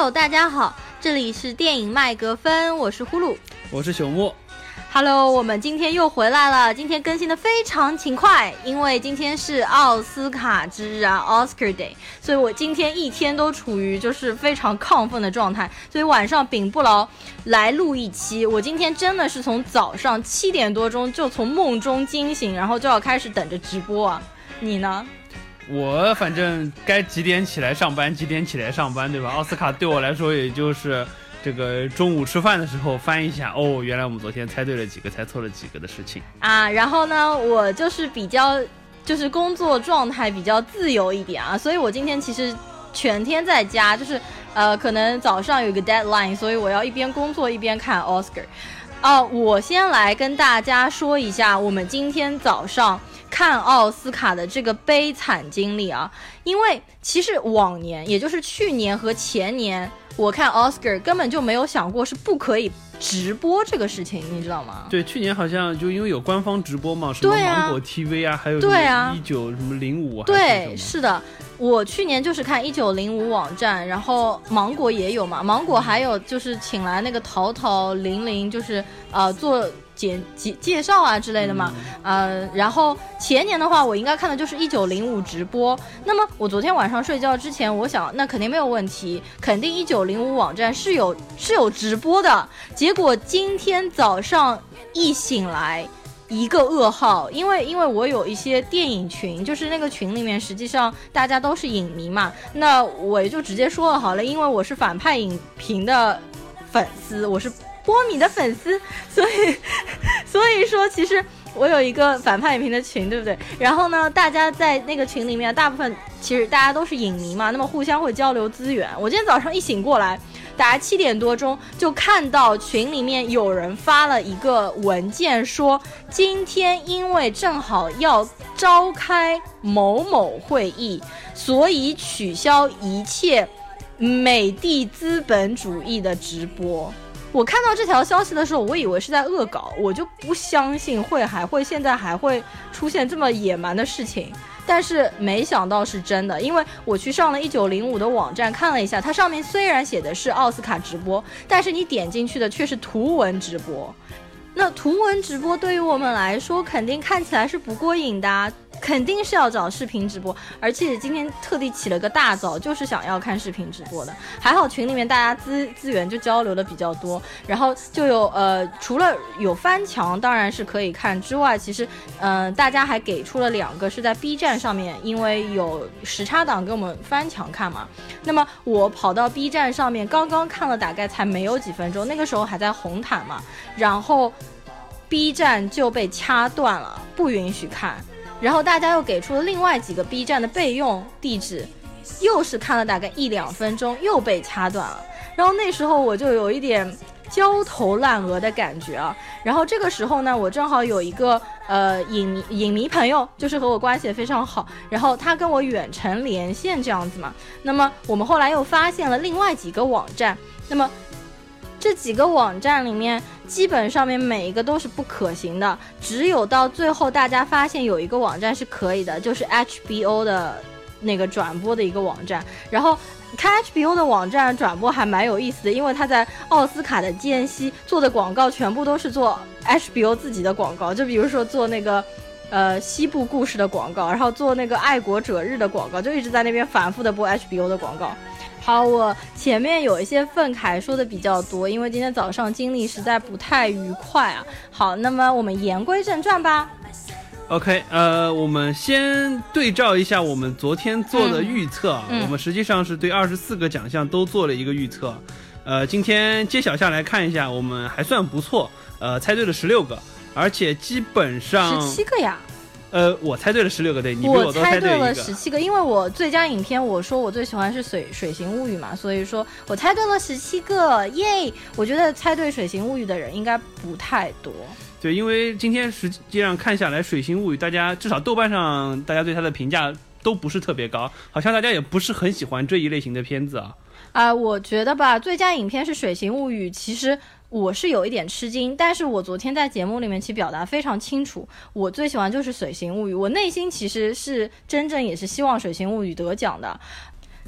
Hello，大家好，这里是电影麦格芬，我是呼噜，我是朽木。Hello，我们今天又回来了，今天更新的非常勤快，因为今天是奥斯卡之日啊，Oscar Day，所以我今天一天都处于就是非常亢奋的状态，所以晚上秉不牢来录一期。我今天真的是从早上七点多钟就从梦中惊醒，然后就要开始等着直播啊。你呢？我反正该几点起来上班几点起来上班，对吧？奥斯卡对我来说也就是。这个中午吃饭的时候翻一下，哦，原来我们昨天猜对了几个，猜错了几个的事情啊。然后呢，我就是比较，就是工作状态比较自由一点啊，所以我今天其实全天在家，就是呃，可能早上有个 deadline，所以我要一边工作一边看 Oscar。哦，我先来跟大家说一下我们今天早上看奥斯卡的这个悲惨经历啊，因为其实往年，也就是去年和前年。我看 Oscar 根本就没有想过是不可以直播这个事情，你知道吗？对，去年好像就因为有官方直播嘛，什么芒果 TV 啊，还有对啊，一九什么零五，对，是的，我去年就是看一九零五网站，然后芒果也有嘛，芒果还有就是请来那个淘淘零零，就是呃做。介介介绍啊之类的嘛，呃，然后前年的话，我应该看的就是一九零五直播。那么我昨天晚上睡觉之前，我想那肯定没有问题，肯定一九零五网站是有是有直播的。结果今天早上一醒来，一个噩耗，因为因为我有一些电影群，就是那个群里面实际上大家都是影迷嘛，那我就直接说了好了，因为我是反派影评的粉丝，我是。波米的粉丝，所以，所以说，其实我有一个反派影评的群，对不对？然后呢，大家在那个群里面，大部分其实大家都是影迷嘛，那么互相会交流资源。我今天早上一醒过来，大概七点多钟就看到群里面有人发了一个文件，说今天因为正好要召开某某会议，所以取消一切美的资本主义的直播。我看到这条消息的时候，我以为是在恶搞，我就不相信会还会现在还会出现这么野蛮的事情，但是没想到是真的，因为我去上了一九零五的网站看了一下，它上面虽然写的是奥斯卡直播，但是你点进去的却是图文直播，那图文直播对于我们来说肯定看起来是不过瘾的。肯定是要找视频直播，而且今天特地起了个大早，就是想要看视频直播的。还好群里面大家资资源就交流的比较多，然后就有呃，除了有翻墙当然是可以看之外，其实嗯，大家还给出了两个是在 B 站上面，因为有时差党给我们翻墙看嘛。那么我跑到 B 站上面，刚刚看了大概才没有几分钟，那个时候还在红毯嘛，然后 B 站就被掐断了，不允许看。然后大家又给出了另外几个 B 站的备用地址，又是看了大概一两分钟，又被掐断了。然后那时候我就有一点焦头烂额的感觉啊。然后这个时候呢，我正好有一个呃影迷影迷朋友，就是和我关系也非常好，然后他跟我远程连线这样子嘛。那么我们后来又发现了另外几个网站，那么。这几个网站里面，基本上面每一个都是不可行的，只有到最后大家发现有一个网站是可以的，就是 HBO 的那个转播的一个网站。然后看 HBO 的网站转播还蛮有意思的，因为他在奥斯卡的间隙做的广告全部都是做 HBO 自己的广告，就比如说做那个呃西部故事的广告，然后做那个爱国者日的广告，就一直在那边反复的播 HBO 的广告。好，我前面有一些愤慨说的比较多，因为今天早上经历实在不太愉快啊。好，那么我们言归正传吧。OK，呃，我们先对照一下我们昨天做的预测，我们实际上是对二十四个奖项都做了一个预测。呃，今天揭晓下来看一下，我们还算不错，呃，猜对了十六个，而且基本上十七个呀。呃，我猜对了十六个，对你比我都猜对了十七个，因为我最佳影片我说我最喜欢是《水水形物语》嘛，所以说我猜对了十七个，耶！我觉得猜对《水形物语》的人应该不太多。对，因为今天实际上看下来，《水形物语》大家至少豆瓣上大家对它的评价都不是特别高，好像大家也不是很喜欢这一类型的片子啊。啊，我觉得吧，最佳影片是《水形物语》，其实。我是有一点吃惊，但是我昨天在节目里面其实表达非常清楚，我最喜欢就是《水形物语》，我内心其实是真正也是希望《水形物语》得奖的。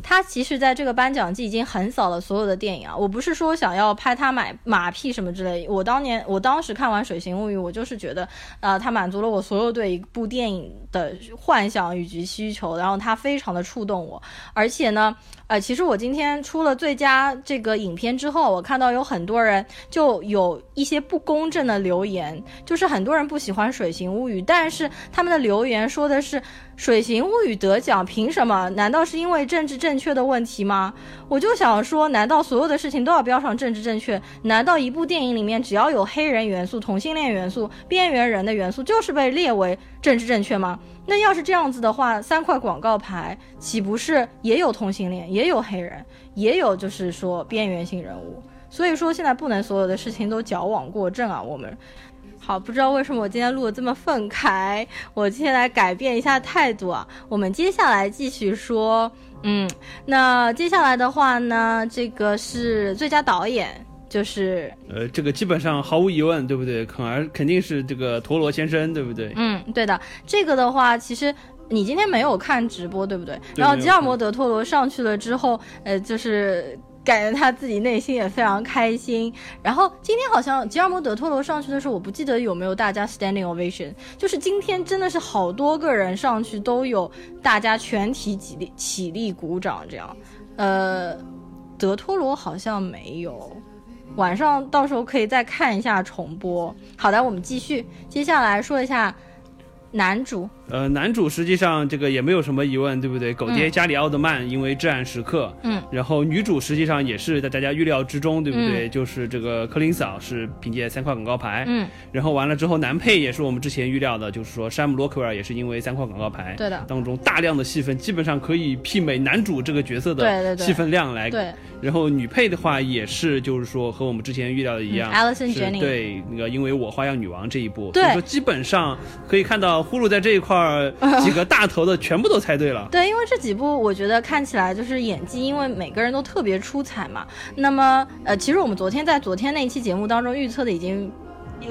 他其实在这个颁奖季已经横扫了所有的电影啊。我不是说想要拍他买马屁什么之类，我当年我当时看完《水形物语》，我就是觉得，呃，他满足了我所有对一部电影的幻想以及需求，然后他非常的触动我，而且呢。呃，其实我今天出了最佳这个影片之后，我看到有很多人就有一些不公正的留言，就是很多人不喜欢《水形物语》，但是他们的留言说的是。《水形物语》得奖，凭什么？难道是因为政治正正确的问题吗？我就想说，难道所有的事情都要标上政治正确？难道一部电影里面只要有黑人元素、同性恋元素、边缘人的元素，就是被列为政治正确吗？那要是这样子的话，三块广告牌岂不是也有同性恋，也有黑人，也有就是说边缘性人物？所以说，现在不能所有的事情都矫枉过正啊，我们。好，不知道为什么我今天录的这么愤慨，我今天来改变一下态度啊。我们接下来继续说，嗯，那接下来的话呢，这个是最佳导演，就是呃，这个基本上毫无疑问，对不对？肯而肯定是这个陀螺先生，对不对？嗯，对的。这个的话，其实你今天没有看直播，对不对？然后吉尔摩德托罗上去了之后，呃，就是。感觉他自己内心也非常开心。然后今天好像吉尔摩·德托罗上去的时候，我不记得有没有大家 standing ovation。就是今天真的是好多个人上去都有大家全体起立起立鼓掌这样。呃，德托罗好像没有。晚上到时候可以再看一下重播。好的，我们继续，接下来说一下男主。呃，男主实际上这个也没有什么疑问，对不对？狗爹加里奥德曼因为至暗时刻，嗯，然后女主实际上也是在大家预料之中，对不对？就是这个柯林嫂是凭借三块广告牌，嗯，然后完了之后男配也是我们之前预料的，就是说山姆洛克威尔也是因为三块广告牌，对的，当中大量的戏份基本上可以媲美男主这个角色的戏份量来，对。然后女配的话也是就是说和我们之前预料的一样，Alison Janney，对那个因为我花样女王这一部，对，说基本上可以看到呼噜在这一块几个。大头的全部都猜对了，对，因为这几部我觉得看起来就是演技，因为每个人都特别出彩嘛。那么，呃，其实我们昨天在昨天那一期节目当中预测的已经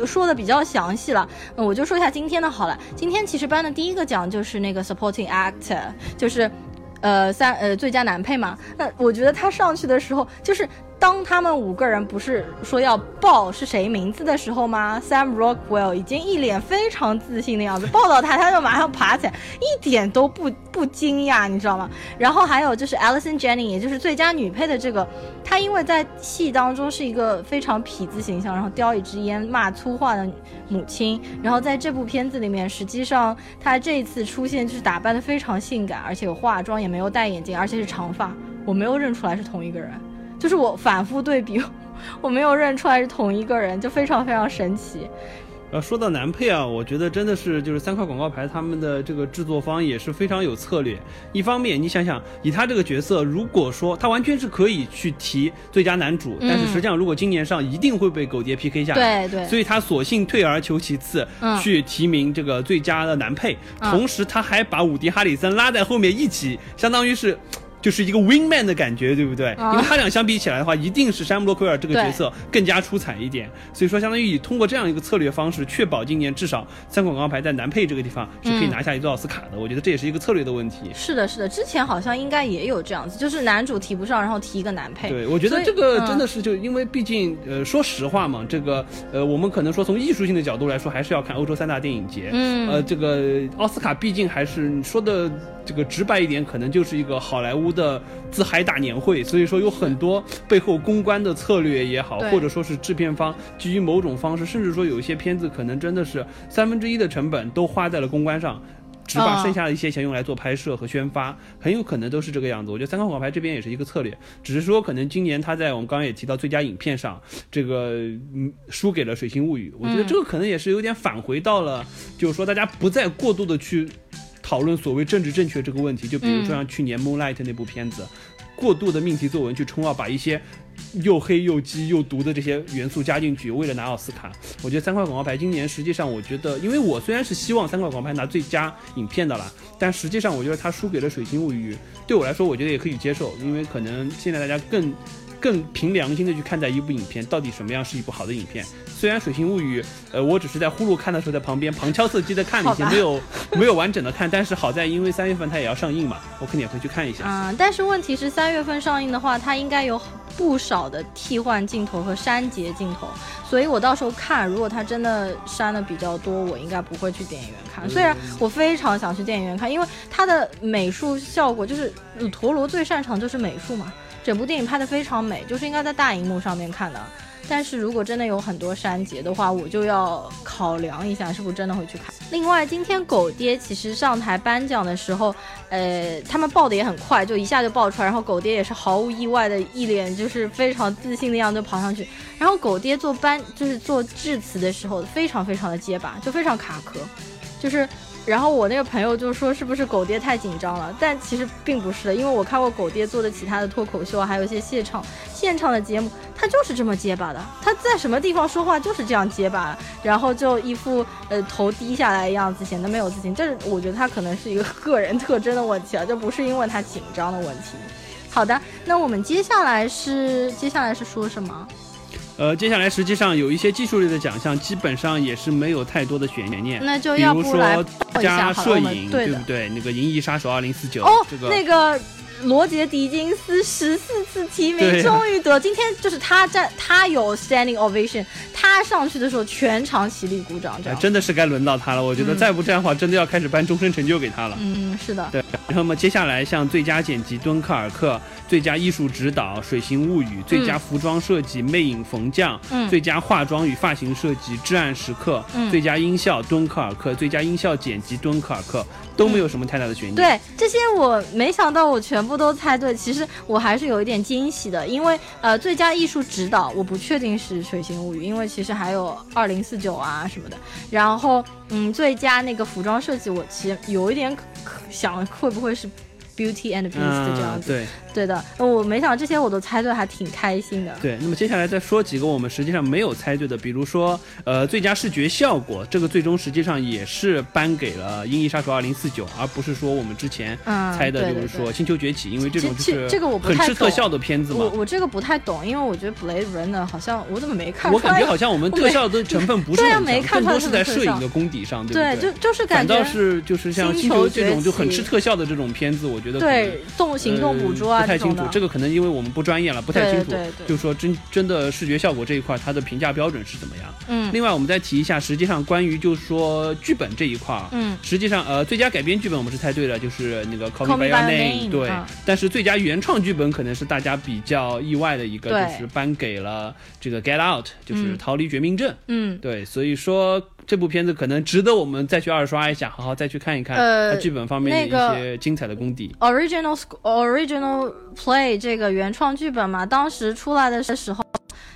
说的比较详细了，我就说一下今天的好了。今天其实颁的第一个奖就是那个 supporting actor，就是呃三呃最佳男配嘛。那我觉得他上去的时候就是。当他们五个人不是说要报是谁名字的时候吗？Sam Rockwell 已经一脸非常自信的样子，报到他他就马上爬起来，一点都不不惊讶，你知道吗？然后还有就是 Alison Janney，也就是最佳女配的这个，她因为在戏当中是一个非常痞子形象，然后叼一支烟骂粗话的母亲，然后在这部片子里面，实际上她这一次出现就是打扮的非常性感，而且有化妆，也没有戴眼镜，而且是长发，我没有认出来是同一个人。就是我反复对比，我没有认出来是同一个人，就非常非常神奇。呃，说到男配啊，我觉得真的是就是三块广告牌他们的这个制作方也是非常有策略。一方面，你想想，以他这个角色，如果说他完全是可以去提最佳男主，但是实际上如果今年上一定会被狗爹 PK 下来，对对，所以他索性退而求其次，去提名这个最佳的男配，同时他还把伍迪哈里森拉在后面一起，相当于是。就是一个 wing man 的感觉，对不对？因为他俩相比起来的话，一定是山姆洛克威尔这个角色更加出彩一点。所以说，相当于通过这样一个策略方式，确保今年至少三广告牌在男配这个地方是可以拿下一座奥斯卡的。我觉得这也是一个策略的问题。是的，是的，之前好像应该也有这样子，就是男主提不上，然后提一个男配。对，我觉得这个真的是就因为毕竟呃，说实话嘛，这个呃，我们可能说从艺术性的角度来说，还是要看欧洲三大电影节。嗯。呃，这个奥斯卡毕竟还是说的这个直白一点，可能就是一个好莱坞的自。嗨大年会，所以说有很多背后公关的策略也好，或者说是制片方基于某种方式，甚至说有一些片子可能真的是三分之一的成本都花在了公关上，只把剩下的一些钱用来做拍摄和宣发，很有可能都是这个样子。我觉得三块广牌这边也是一个策略，只是说可能今年他在我们刚刚也提到最佳影片上，这个嗯输给了《水星物语》，我觉得这个可能也是有点返回到了，就是说大家不再过度的去讨论所谓政治正确这个问题，就比如说像去年《Moonlight》那部片子。过度的命题作文去冲奥，把一些又黑又鸡又毒的这些元素加进去，为了拿奥斯卡。我觉得三块广告牌今年实际上，我觉得，因为我虽然是希望三块广告牌拿最佳影片的啦，但实际上我觉得他输给了《水星物语》，对我来说，我觉得也可以接受，因为可能现在大家更更凭良心的去看待一部影片，到底什么样是一部好的影片。虽然《水形物语》，呃，我只是在呼噜看的时候在旁边旁敲侧击的看了一些，没有 没有完整的看，但是好在因为三月份它也要上映嘛，我肯定也会去看一下。嗯，但是问题是三月份上映的话，它应该有不少的替换镜头和删节镜头，所以我到时候看，如果它真的删的比较多，我应该不会去电影院看。虽然我非常想去电影院看，因为它的美术效果就是陀螺最擅长就是美术嘛，整部电影拍的非常美，就是应该在大荧幕上面看的。但是如果真的有很多删节的话，我就要考量一下是不是真的会去看。另外，今天狗爹其实上台颁奖的时候，呃，他们报的也很快，就一下就报出来，然后狗爹也是毫无意外的一脸就是非常自信的样子跑上去，然后狗爹做颁就是做致辞的时候非常非常的结巴，就非常卡壳，就是。然后我那个朋友就说是不是狗爹太紧张了？但其实并不是的，因为我看过狗爹做的其他的脱口秀，还有一些现场现场的节目，他就是这么结巴的。他在什么地方说话就是这样结巴，然后就一副呃头低下来的样子，显得没有自信。这是我觉得他可能是一个个人特征的问题啊，就不是因为他紧张的问题。好的，那我们接下来是 接下来是说什么？呃，接下来实际上有一些技术类的奖项，基本上也是没有太多的悬念。那就要不来加摄影，对不对？那个《银翼杀手二零四九》哦，这个那个罗杰·狄金斯十四次提名，终于得。今天就是他站，他有 standing ovation，他上去的时候全场起立鼓掌，这样真的是该轮到他了。我觉得再不这样的话，真的要开始颁终身成就给他了。嗯，是的。对，那么接下来像最佳剪辑《敦刻尔克》。最佳艺术指导《水形物语》，最佳服装设计《魅影缝匠》，最佳化妆与发型设计《至暗时刻》，最佳音效《敦刻尔克》，最佳音效剪辑《敦刻尔克》，都没有什么太大的悬念。对这些，我没想到我全部都猜对。其实我还是有一点惊喜的，因为呃，最佳艺术指导我不确定是《水形物语》，因为其实还有二零四九啊什么的。然后嗯，最佳那个服装设计，我其实有一点想会不会是。Beauty and Beast 这样子，对对的，我没想到这些我都猜对，还挺开心的。对，那么接下来再说几个我们实际上没有猜对的，比如说，呃，最佳视觉效果，这个最终实际上也是颁给了《银翼杀手2049》，而不是说我们之前猜的就是说《星球崛起》，因为这种就是这个我很吃特效的片子嘛。我我这个不太懂，因为我觉得 Blade Runner 好像我怎么没看？我感觉好像我们特效的 成分不是很强，更多是在摄影的功底上，对不对？就就是感觉反倒是就是像星球这种就很吃特效的这种片子，我觉得对动。行动捕捉啊，不太清楚，这个可能因为我们不专业了，不太清楚。就是说真真的视觉效果这一块，它的评价标准是怎么样？嗯。另外，我们再提一下，实际上关于就是说剧本这一块，嗯，实际上呃，最佳改编剧本我们是猜对了，就是那个《Call Me By Your Name》。对。但是最佳原创剧本可能是大家比较意外的一个，就是颁给了这个《Get Out》，就是《逃离绝命镇》。嗯。对，所以说。这部片子可能值得我们再去二刷一下，好好再去看一看它剧本方面的一些精彩的功底。Original Original Play 这个原创剧本嘛，当时出来的时候，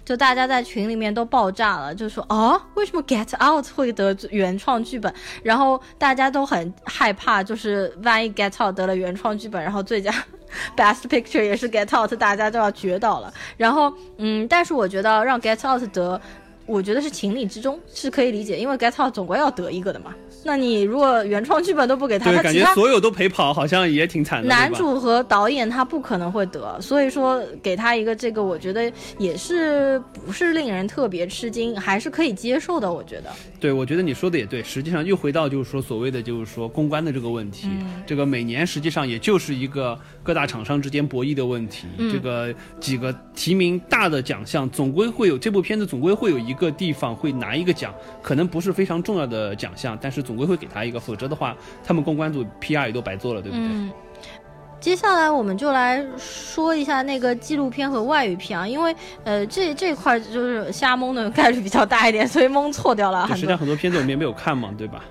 就大家在群里面都爆炸了，就说啊，为什么 Get Out 会得原创剧本？然后大家都很害怕，就是万一 Get Out 得了原创剧本，然后最佳 Best Picture 也是 Get Out，大家都要绝倒了。然后，嗯，但是我觉得让 Get Out 得。我觉得是情理之中，是可以理解，因为 Get Out 总归要得一个的嘛。那你如果原创剧本都不给他，他感觉所有都陪跑，好像也挺惨的。男主和导演他不可能会得，所以说给他一个这个，我觉得也是不是令人特别吃惊，还是可以接受的。我觉得，对，我觉得你说的也对。实际上又回到就是说所谓的就是说公关的这个问题，这个每年实际上也就是一个各大厂商之间博弈的问题。这个几个提名大的奖项，总归会有这部片子总归会有一个地方会拿一个奖，可能不是非常重要的奖项，但是总。总归会给他一个，否则的话，他们公关组 PR 也都白做了，对不对？嗯。接下来我们就来说一下那个纪录片和外语片啊，因为呃这这块就是瞎蒙的概率比较大一点，所以蒙错掉了。实际上很多片子我们也没有看嘛，对吧？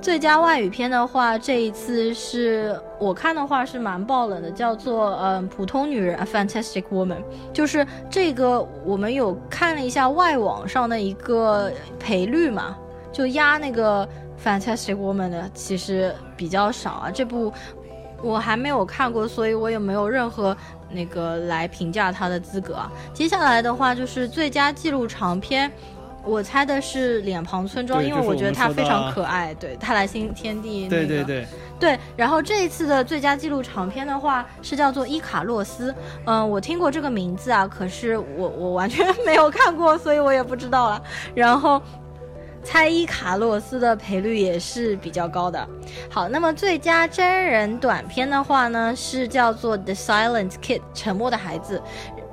最佳外语片的话，这一次是我看的话是蛮爆冷的，叫做嗯普通女人 Fantastic Woman，就是这个我们有看了一下外网上的一个赔率嘛。就压那个 Fantastic Woman 的其实比较少啊，这部我还没有看过，所以我也没有任何那个来评价它的资格啊。接下来的话就是最佳纪录长片，我猜的是《脸庞村庄》，因为我觉得它非常可爱。对，泰来新天地。对对对。对，然后这一次的最佳纪录长片的话是叫做《伊卡洛斯》。嗯，我听过这个名字啊，可是我我完全没有看过，所以我也不知道了。然后。猜伊卡洛斯的赔率也是比较高的。好，那么最佳真人短片的话呢，是叫做《The Silent Kid》沉默的孩子。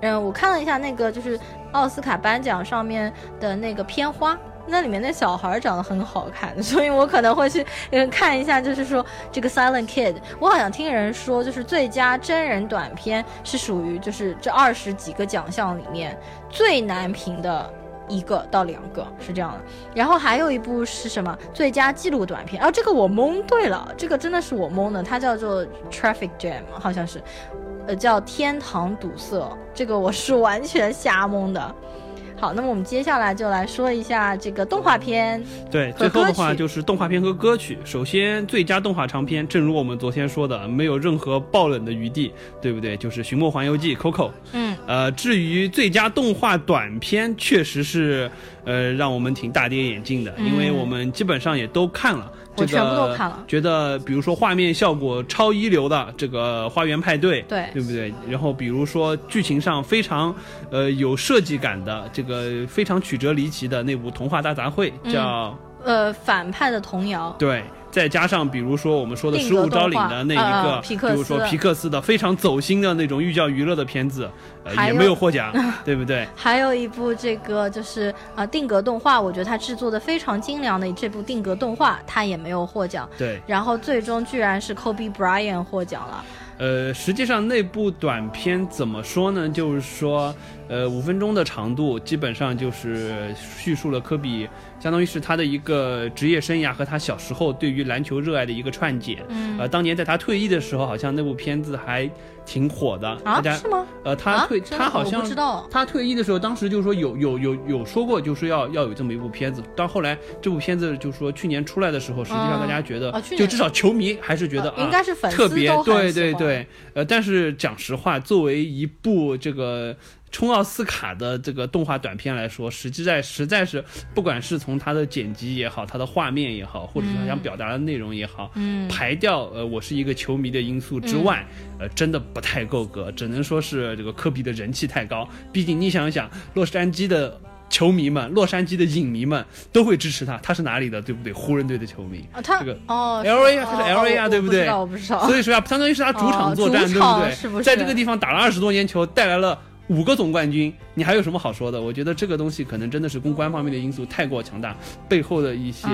嗯，我看了一下那个就是奥斯卡颁奖上面的那个片花，那里面那小孩长得很好看，所以我可能会去看一下。就是说 这个《Silent Kid》，我好像听人说，就是最佳真人短片是属于就是这二十几个奖项里面最难评的。一个到两个是这样的，然后还有一部是什么最佳纪录短片？哦，这个我蒙对了，这个真的是我蒙的，它叫做《Traffic Jam》，好像是，呃，叫《天堂堵塞》，这个我是完全瞎蒙的。好，那么我们接下来就来说一下这个动画片。对，最后的话就是动画片和歌曲。首先，最佳动画长片，正如我们昨天说的，没有任何爆冷的余地，对不对？就是《寻梦环游记》Coco。嗯。呃，至于最佳动画短片，确实是呃让我们挺大跌眼镜的，因为我们基本上也都看了。我全部都看了，觉得比如说画面效果超一流的这个《花园派对》，对对不对？然后比如说剧情上非常呃有设计感的这个非常曲折离奇的那部《童话大杂烩》，叫呃反派的童谣，对。再加上，比如说我们说的《十五招领》的那一个，比如说皮克斯的非常走心的那种寓教于乐的片子，呃，也没有获奖，对不对？还有一部这个就是啊定格动画，我觉得它制作的非常精良的这部定格动画，它也没有获奖。对，然后最终居然是 Kobe Bryant 获奖了。呃，实际上那部短片怎么说呢？就是说，呃，五分钟的长度，基本上就是叙述了科比。相当于是他的一个职业生涯和他小时候对于篮球热爱的一个串解。嗯，呃，当年在他退役的时候，好像那部片子还挺火的。啊，是吗？呃，他退，他好像不知道。他退役的时候，当时就是说有有有有说过，就是要要有这么一部片子。到后来这部片子就是说去年出来的时候，实际上大家觉得，就至少球迷还是觉得应该是粉丝特别对对对。呃，但是讲实话，作为一部这个。冲奥斯卡的这个动画短片来说，实际在实在是，不管是从它的剪辑也好，它的画面也好，或者是他想表达的内容也好，嗯，排掉呃我是一个球迷的因素之外，呃，真的不太够格，只能说是这个科比的人气太高。毕竟你想想，洛杉矶的球迷们，洛杉矶的影迷们都会支持他，他是哪里的，对不对？湖人队的球迷，他这个哦，L A 啊，他是 L A 啊，对不对？我不知道，所以说啊，相当于是他主场作战，对不对？在这个地方打了二十多年球，带来了。五个总冠军，你还有什么好说的？我觉得这个东西可能真的是公关方面的因素太过强大，背后的一些，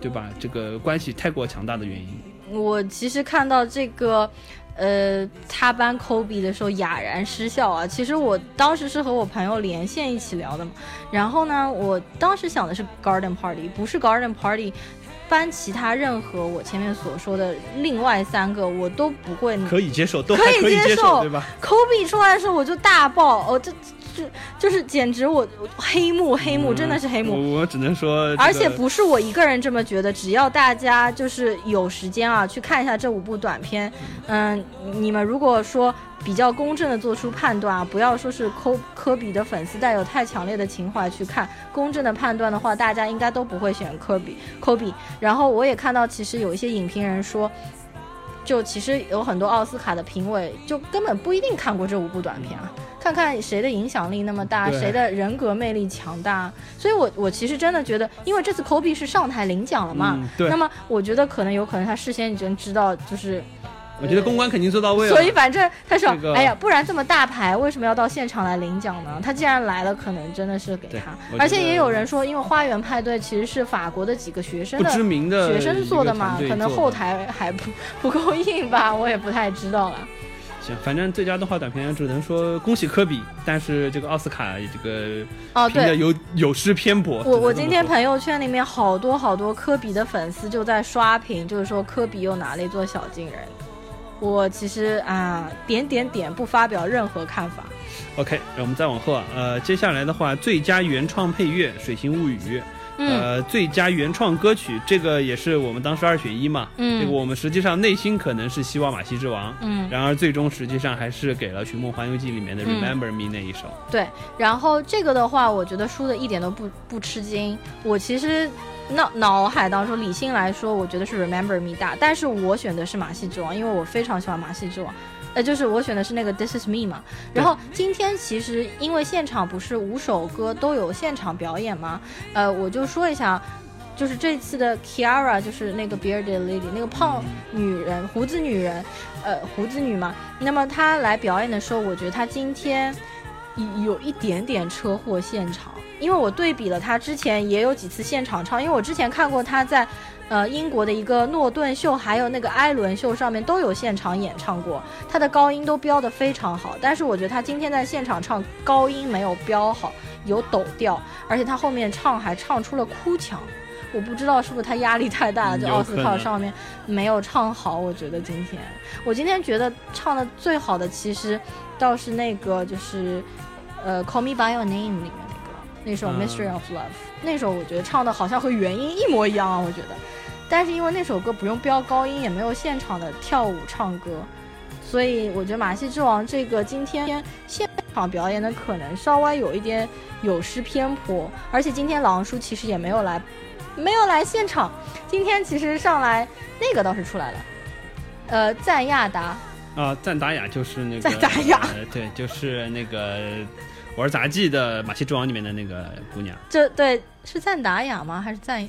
对吧？这个关系太过强大的原因。我其实看到这个，呃，他班科比的时候哑然失笑啊。其实我当时是和我朋友连线一起聊的嘛，然后呢，我当时想的是 Garden Party，不是 Garden Party。翻其他任何我前面所说的另外三个，我都不会可以接受，都可以接受，对吧？Kobe 出来的时候我就大爆，哦，这这就是简直我黑幕黑幕，真的是黑幕。我只能说，而且不是我一个人这么觉得，只要大家就是有时间啊，去看一下这五部短片，嗯，你们如果说。比较公正的做出判断啊，不要说是科科比的粉丝带有太强烈的情怀去看公正的判断的话，大家应该都不会选科比科比。然后我也看到，其实有一些影评人说，就其实有很多奥斯卡的评委就根本不一定看过这五部短片啊，看看谁的影响力那么大，谁的人格魅力强大。所以我我其实真的觉得，因为这次科比是上台领奖了嘛，那么我觉得可能有可能他事先已经知道就是。我觉得公关肯定做到位了，所以反正他说，哎呀，不然这么大牌，为什么要到现场来领奖呢？他既然来了，可能真的是给他。而且也有人说，因为花园派对其实是法国的几个学生的知名的学生做的嘛，可能后台还不不够硬吧，我也不太知道了。行，反正最佳动画短片只能说恭喜科比，但是这个奥斯卡这个哦，对，有有失偏颇。我我今天朋友圈里面好多好多科比的粉丝就在刷屏，就是说科比又拿了一座小金人。我其实啊，点点点不发表任何看法。OK，让我们再往后啊，呃，接下来的话，最佳原创配乐《水形物语》，呃，最佳原创歌曲，这个也是我们当时二选一嘛。嗯。这个我们实际上内心可能是希望《马戏之王》，嗯。然而最终实际上还是给了《寻梦环游记》里面的《Remember Me》那一首。对，然后这个的话，我觉得输的一点都不不吃惊。我其实。脑脑海当中理性来说，我觉得是 Remember Me 大，但是我选的是马戏之王，因为我非常喜欢马戏之王。呃，就是我选的是那个 This Is Me 嘛。然后今天其实因为现场不是五首歌都有现场表演吗？呃，我就说一下，就是这次的 Kiara，就是那个 Bearded Lady，那个胖女人，胡子女人，呃，胡子女嘛。那么她来表演的时候，我觉得她今天有一点点车祸现场，因为我对比了他之前也有几次现场唱，因为我之前看过他在。呃，英国的一个诺顿秀，还有那个艾伦秀上面都有现场演唱过，他的高音都飙得非常好。但是我觉得他今天在现场唱高音没有飙好，有抖调，而且他后面唱还唱出了哭腔。我不知道是不是他压力太大了，就奥斯卡上面没有唱好。我觉得今天，我今天觉得唱的最好的其实倒是那个就是呃，Call Me by Your Name 里面那个那首 Mystery of Love，那首我觉得唱的好像和原音一模一样啊，我觉得。但是因为那首歌不用飙高音，也没有现场的跳舞唱歌，所以我觉得《马戏之王》这个今天现场表演的可能稍微有一点有失偏颇。而且今天狼叔其实也没有来，没有来现场。今天其实上来那个倒是出来了，呃，赞亚达啊，赞达雅就是那个赞达雅，对，就是那个《玩杂技》的《马戏之王》里面的那个姑娘。这对是赞达雅吗？还是赞？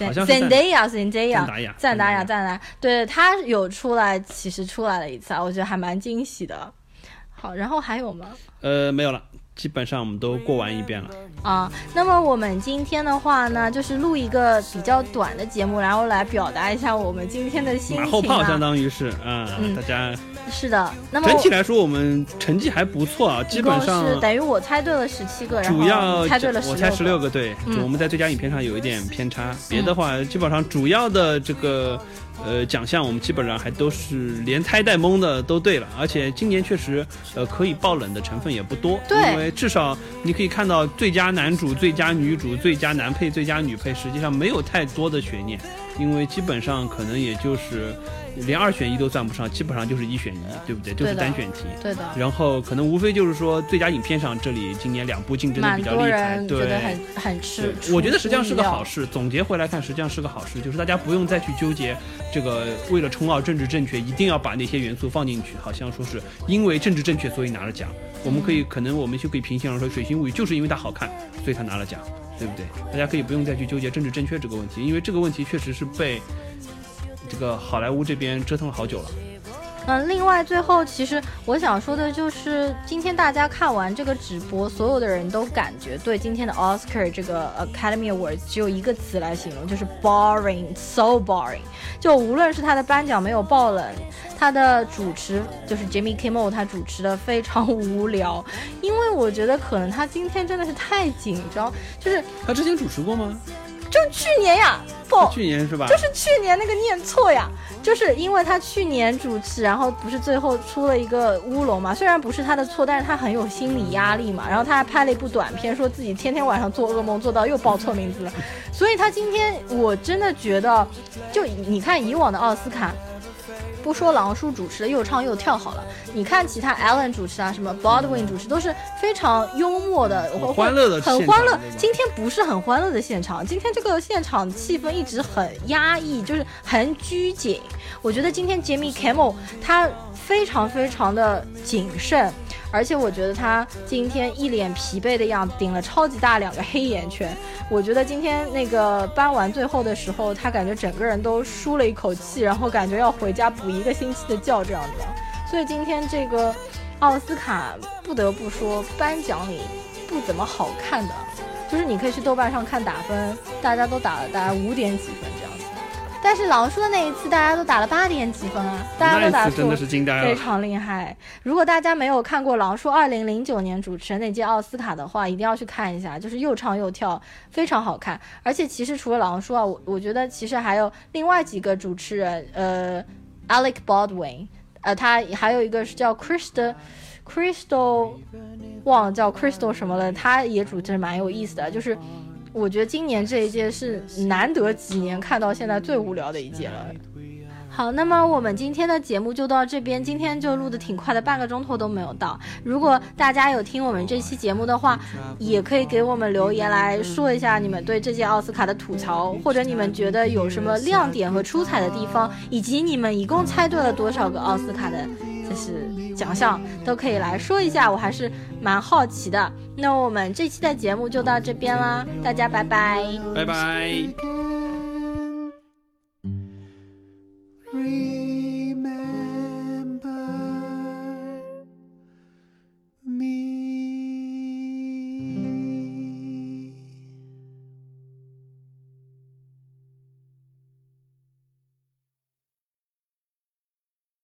好像是赞达雅，赞达雅，赞达雅，赞达，对他有出来，其实出来了一次啊，我觉得还蛮惊喜的。好，然后还有吗？呃，没有了。基本上我们都过完一遍了啊。那么我们今天的话呢，就是录一个比较短的节目，然后来表达一下我们今天的心情。马后炮相当于是，嗯，大家是的。那么整体来说，我们成绩还不错啊，基本上是等于我猜对了十七个，主要猜对了我猜十六个，对，我们在最佳影片上有一点偏差，别的话基本上主要的这个。呃，奖项我们基本上还都是连猜带蒙的都对了，而且今年确实，呃，可以爆冷的成分也不多，对，因为至少你可以看到最佳男主、最佳女主、最佳男配、最佳女配，实际上没有太多的悬念，因为基本上可能也就是。连二选一都算不上，基本上就是一选一，对不对？就是单选题。对的。然后可能无非就是说最佳影片上，这里今年两部竞争的比较厉害，对。觉得很很吃。我觉得实际上是个好事。总结回来看，实际上是个好事，就是大家不用再去纠结这个为了冲奥政治正确，一定要把那些元素放进去，好像说是因为政治正确所以拿了奖。我们可以可能我们就可以平心而说，《水星物语》就是因为它好看，所以它拿了奖，对不对？大家可以不用再去纠结政治正确这个问题，因为这个问题确实是被。这个好莱坞这边折腾了好久了。嗯，另外最后其实我想说的就是，今天大家看完这个直播，所有的人都感觉对今天的 Oscar 这个 Academy Awards 只有一个词来形容，就是 boring，so boring。就无论是他的颁奖没有爆冷，他的主持就是 Jimmy Kimmel 他主持的非常无聊，因为我觉得可能他今天真的是太紧张，就是他之前主持过吗？就去年呀，不，去年是吧？就是去年那个念错呀，就是因为他去年主持，然后不是最后出了一个乌龙嘛？虽然不是他的错，但是他很有心理压力嘛。然后他还拍了一部短片，说自己天天晚上做噩梦，做到又报错名字了。所以他今天我真的觉得，就你看以往的奥斯卡。不说狼叔主持的又唱又跳好了，你看其他 Allen 主持啊，什么 Baldwin 主持都是非常幽默的，欢乐的，很欢乐。今天不是很欢乐的现场，今天这个现场气氛一直很压抑，就是很拘谨。我觉得今天 Jimmy Kimmel 他非常非常的谨慎。而且我觉得他今天一脸疲惫的样子，顶了超级大两个黑眼圈。我觉得今天那个颁完最后的时候，他感觉整个人都舒了一口气，然后感觉要回家补一个星期的觉这样子。所以今天这个奥斯卡不得不说颁奖礼不怎么好看的，就是你可以去豆瓣上看打分，大家都打了大概五点几分。但是狼叔的那一次，大家都打了八点几分啊！大家都打真的是惊呆了，非常厉害。如果大家没有看过狼叔二零零九年主持那届奥斯卡的话，一定要去看一下，就是又唱又跳，非常好看。而且其实除了狼叔啊，我我觉得其实还有另外几个主持人，呃，Alec Baldwin，呃，他还有一个是叫 Crystal，Crystal，忘了叫 Crystal 什么了，他也主持蛮有意思的，就是。我觉得今年这一届是难得几年看到现在最无聊的一届了。好，那么我们今天的节目就到这边，今天就录的挺快的，半个钟头都没有到。如果大家有听我们这期节目的话，也可以给我们留言来说一下你们对这届奥斯卡的吐槽，或者你们觉得有什么亮点和出彩的地方，以及你们一共猜对了多少个奥斯卡的，就是奖项，都可以来说一下，我还是蛮好奇的。那我们这期的节目就到这边啦，大家拜拜，拜拜。